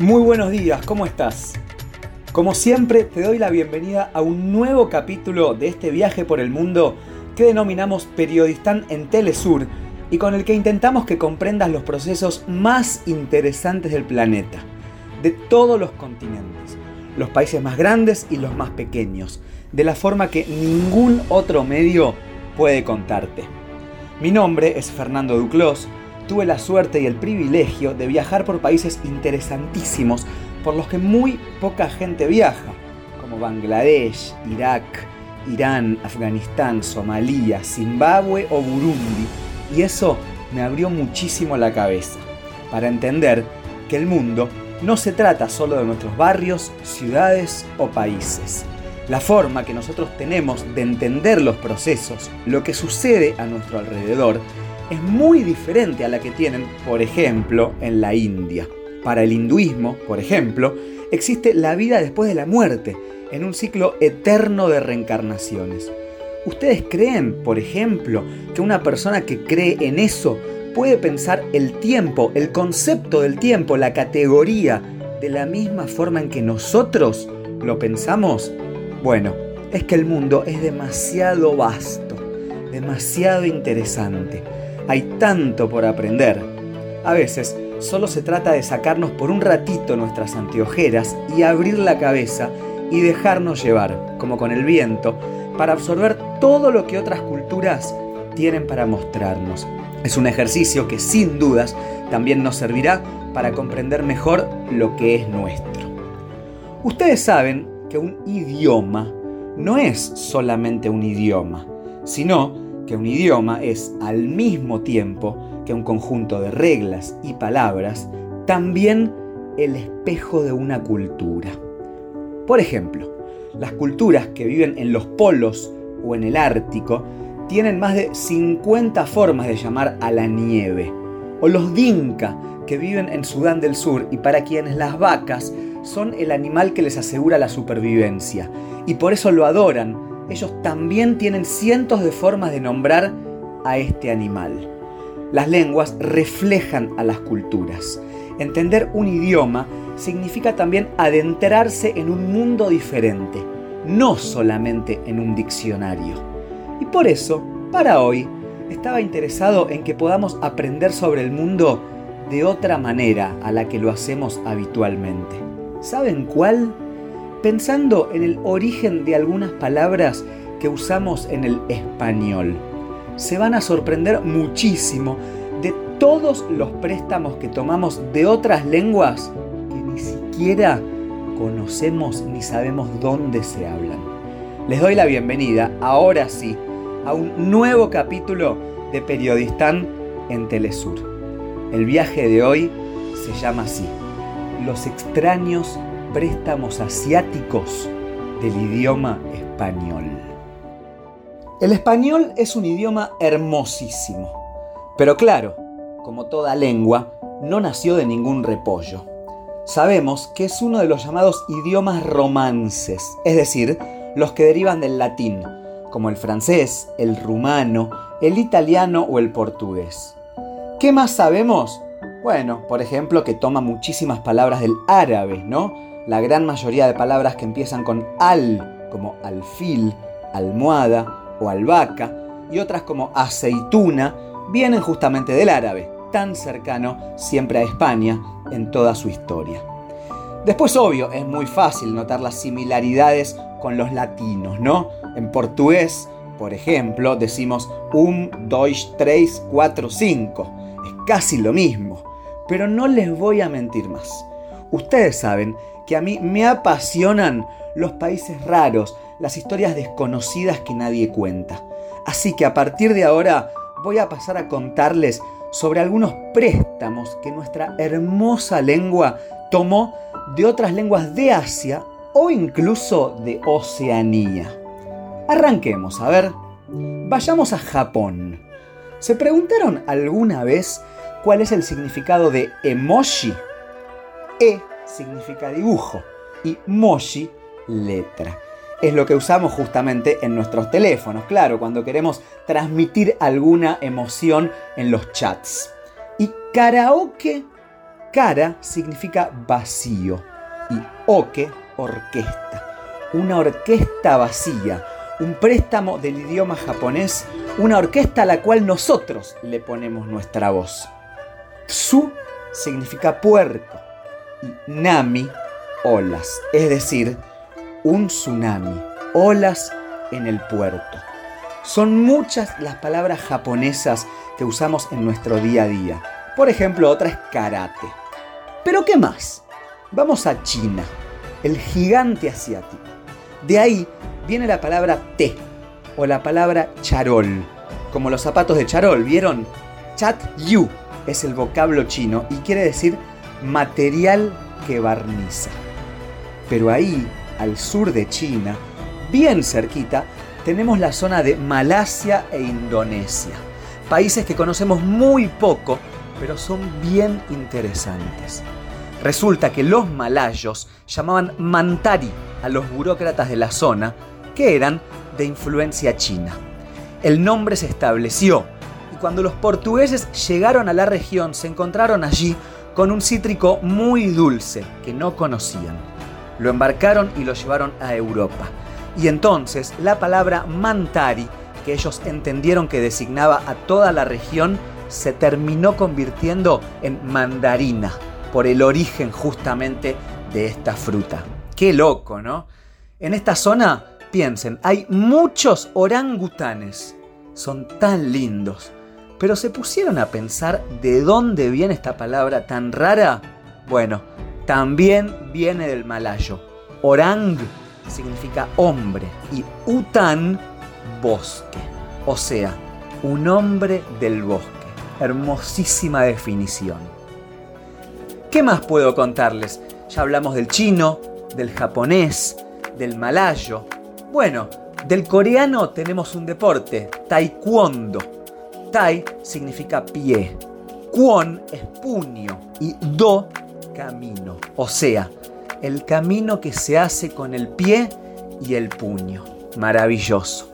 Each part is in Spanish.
Muy buenos días, ¿cómo estás? Como siempre, te doy la bienvenida a un nuevo capítulo de este viaje por el mundo que denominamos Periodistán en Telesur y con el que intentamos que comprendas los procesos más interesantes del planeta, de todos los continentes, los países más grandes y los más pequeños, de la forma que ningún otro medio puede contarte. Mi nombre es Fernando Duclos tuve la suerte y el privilegio de viajar por países interesantísimos por los que muy poca gente viaja, como Bangladesh, Irak, Irán, Afganistán, Somalia, Zimbabue o Burundi. Y eso me abrió muchísimo la cabeza para entender que el mundo no se trata solo de nuestros barrios, ciudades o países. La forma que nosotros tenemos de entender los procesos, lo que sucede a nuestro alrededor, es muy diferente a la que tienen, por ejemplo, en la India. Para el hinduismo, por ejemplo, existe la vida después de la muerte, en un ciclo eterno de reencarnaciones. ¿Ustedes creen, por ejemplo, que una persona que cree en eso puede pensar el tiempo, el concepto del tiempo, la categoría, de la misma forma en que nosotros lo pensamos? Bueno, es que el mundo es demasiado vasto, demasiado interesante. Hay tanto por aprender. A veces solo se trata de sacarnos por un ratito nuestras anteojeras y abrir la cabeza y dejarnos llevar, como con el viento, para absorber todo lo que otras culturas tienen para mostrarnos. Es un ejercicio que sin dudas también nos servirá para comprender mejor lo que es nuestro. Ustedes saben que un idioma no es solamente un idioma, sino que un idioma es al mismo tiempo que un conjunto de reglas y palabras, también el espejo de una cultura. Por ejemplo, las culturas que viven en los polos o en el Ártico tienen más de 50 formas de llamar a la nieve. O los Dinka, que viven en Sudán del Sur y para quienes las vacas son el animal que les asegura la supervivencia. Y por eso lo adoran ellos también tienen cientos de formas de nombrar a este animal. Las lenguas reflejan a las culturas. Entender un idioma significa también adentrarse en un mundo diferente, no solamente en un diccionario. Y por eso, para hoy, estaba interesado en que podamos aprender sobre el mundo de otra manera a la que lo hacemos habitualmente. ¿Saben cuál? Pensando en el origen de algunas palabras que usamos en el español. Se van a sorprender muchísimo de todos los préstamos que tomamos de otras lenguas que ni siquiera conocemos ni sabemos dónde se hablan. Les doy la bienvenida, ahora sí, a un nuevo capítulo de Periodistán en Telesur. El viaje de hoy se llama así, Los extraños préstamos asiáticos del idioma español. El español es un idioma hermosísimo, pero claro, como toda lengua, no nació de ningún repollo. Sabemos que es uno de los llamados idiomas romances, es decir, los que derivan del latín, como el francés, el rumano, el italiano o el portugués. ¿Qué más sabemos? Bueno, por ejemplo, que toma muchísimas palabras del árabe, ¿no? La gran mayoría de palabras que empiezan con al, como alfil, almohada o albahaca, y otras como aceituna, vienen justamente del árabe, tan cercano siempre a España en toda su historia. Después, obvio, es muy fácil notar las similaridades con los latinos, ¿no? En portugués, por ejemplo, decimos un, dos, tres, cuatro, cinco. Es casi lo mismo. Pero no les voy a mentir más. Ustedes saben que a mí me apasionan los países raros, las historias desconocidas que nadie cuenta. Así que a partir de ahora voy a pasar a contarles sobre algunos préstamos que nuestra hermosa lengua tomó de otras lenguas de Asia o incluso de Oceanía. Arranquemos, a ver. Vayamos a Japón. ¿Se preguntaron alguna vez cuál es el significado de emoji? E significa dibujo y moshi letra. Es lo que usamos justamente en nuestros teléfonos, claro, cuando queremos transmitir alguna emoción en los chats. Y karaoke Kara significa vacío y oke, orquesta. Una orquesta vacía, un préstamo del idioma japonés, una orquesta a la cual nosotros le ponemos nuestra voz. Tsu significa puerto y nami, olas, es decir, un tsunami, olas en el puerto. Son muchas las palabras japonesas que usamos en nuestro día a día. Por ejemplo, otra es karate. Pero ¿qué más? Vamos a China, el gigante asiático. De ahí viene la palabra té o la palabra charol, como los zapatos de charol, ¿vieron? Chat yu es el vocablo chino y quiere decir material que barniza. Pero ahí, al sur de China, bien cerquita, tenemos la zona de Malasia e Indonesia, países que conocemos muy poco, pero son bien interesantes. Resulta que los malayos llamaban mantari a los burócratas de la zona, que eran de influencia china. El nombre se estableció y cuando los portugueses llegaron a la región se encontraron allí con un cítrico muy dulce que no conocían. Lo embarcaron y lo llevaron a Europa. Y entonces la palabra mantari, que ellos entendieron que designaba a toda la región, se terminó convirtiendo en mandarina, por el origen justamente de esta fruta. Qué loco, ¿no? En esta zona, piensen, hay muchos orangutanes. Son tan lindos. Pero se pusieron a pensar de dónde viene esta palabra tan rara. Bueno, también viene del malayo. Orang significa hombre y utan bosque. O sea, un hombre del bosque. Hermosísima definición. ¿Qué más puedo contarles? Ya hablamos del chino, del japonés, del malayo. Bueno, del coreano tenemos un deporte, taekwondo. Tai significa pie, kwon es puño y do camino. O sea, el camino que se hace con el pie y el puño. Maravilloso.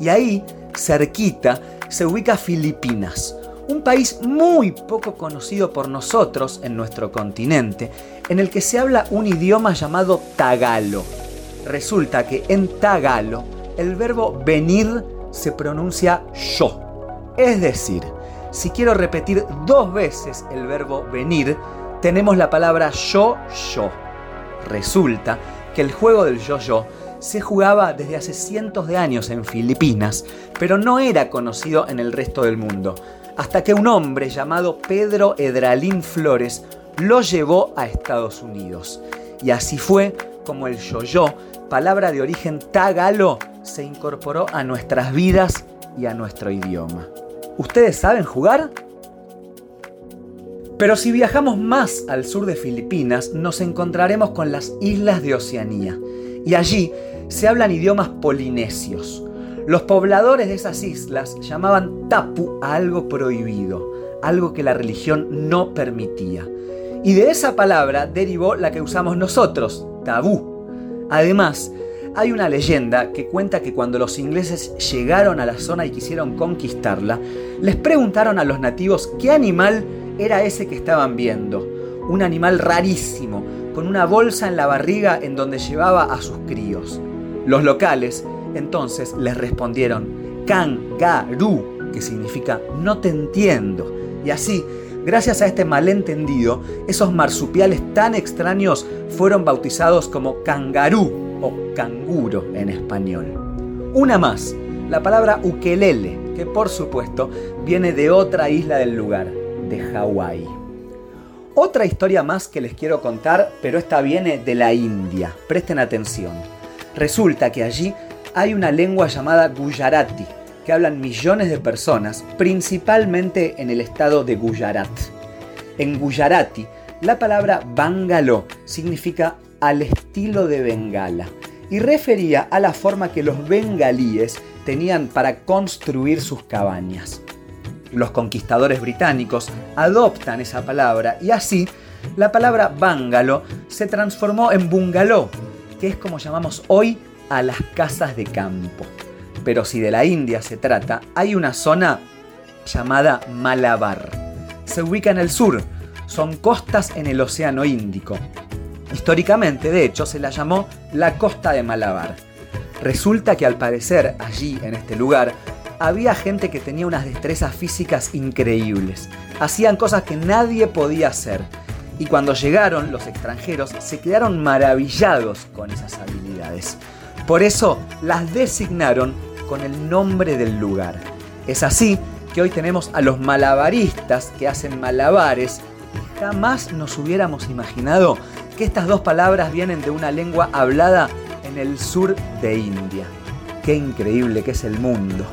Y ahí, cerquita, se ubica Filipinas, un país muy poco conocido por nosotros en nuestro continente, en el que se habla un idioma llamado tagalo. Resulta que en tagalo el verbo venir se pronuncia yo. Es decir, si quiero repetir dos veces el verbo venir, tenemos la palabra yo-yo. Resulta que el juego del yo-yo se jugaba desde hace cientos de años en Filipinas, pero no era conocido en el resto del mundo, hasta que un hombre llamado Pedro Edralín Flores lo llevó a Estados Unidos. Y así fue como el yo-yo, palabra de origen tagalo, se incorporó a nuestras vidas y a nuestro idioma. ¿Ustedes saben jugar? Pero si viajamos más al sur de Filipinas, nos encontraremos con las islas de Oceanía. Y allí se hablan idiomas polinesios. Los pobladores de esas islas llamaban tapu a algo prohibido, algo que la religión no permitía. Y de esa palabra derivó la que usamos nosotros, tabú. Además, hay una leyenda que cuenta que cuando los ingleses llegaron a la zona y quisieron conquistarla, les preguntaron a los nativos qué animal era ese que estaban viendo. Un animal rarísimo, con una bolsa en la barriga en donde llevaba a sus críos. Los locales entonces les respondieron kangaroo, que significa no te entiendo. Y así, gracias a este malentendido, esos marsupiales tan extraños fueron bautizados como kangaroo o canguro en español. Una más, la palabra ukelele, que por supuesto viene de otra isla del lugar, de Hawái. Otra historia más que les quiero contar, pero esta viene de la India. Presten atención. Resulta que allí hay una lengua llamada Gujarati, que hablan millones de personas, principalmente en el estado de Gujarat. En Gujarati, la palabra Bangalo significa al estilo de Bengala y refería a la forma que los bengalíes tenían para construir sus cabañas. Los conquistadores británicos adoptan esa palabra y así la palabra bangalo se transformó en bungalow, que es como llamamos hoy a las casas de campo. Pero si de la India se trata, hay una zona llamada Malabar. Se ubica en el sur, son costas en el Océano Índico. Históricamente, de hecho, se la llamó la costa de Malabar. Resulta que al parecer allí, en este lugar, había gente que tenía unas destrezas físicas increíbles. Hacían cosas que nadie podía hacer. Y cuando llegaron los extranjeros se quedaron maravillados con esas habilidades. Por eso las designaron con el nombre del lugar. Es así que hoy tenemos a los malabaristas que hacen malabares y jamás nos hubiéramos imaginado que estas dos palabras vienen de una lengua hablada en el sur de India. Qué increíble que es el mundo.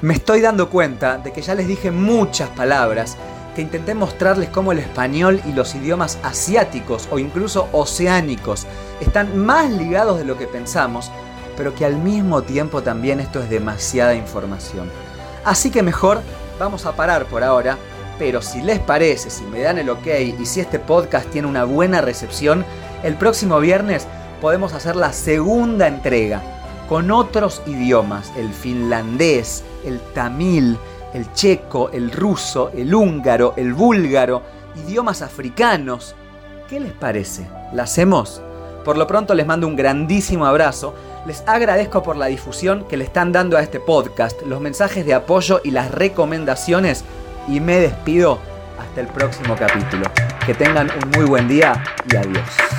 Me estoy dando cuenta de que ya les dije muchas palabras que intenté mostrarles cómo el español y los idiomas asiáticos o incluso oceánicos están más ligados de lo que pensamos, pero que al mismo tiempo también esto es demasiada información. Así que mejor vamos a parar por ahora, pero si les parece, si me dan el ok y si este podcast tiene una buena recepción, el próximo viernes podemos hacer la segunda entrega con otros idiomas, el finlandés, el tamil, el checo, el ruso, el húngaro, el búlgaro, idiomas africanos. ¿Qué les parece? ¿La hacemos? Por lo pronto les mando un grandísimo abrazo. Les agradezco por la difusión que le están dando a este podcast, los mensajes de apoyo y las recomendaciones. Y me despido hasta el próximo capítulo. Que tengan un muy buen día y adiós.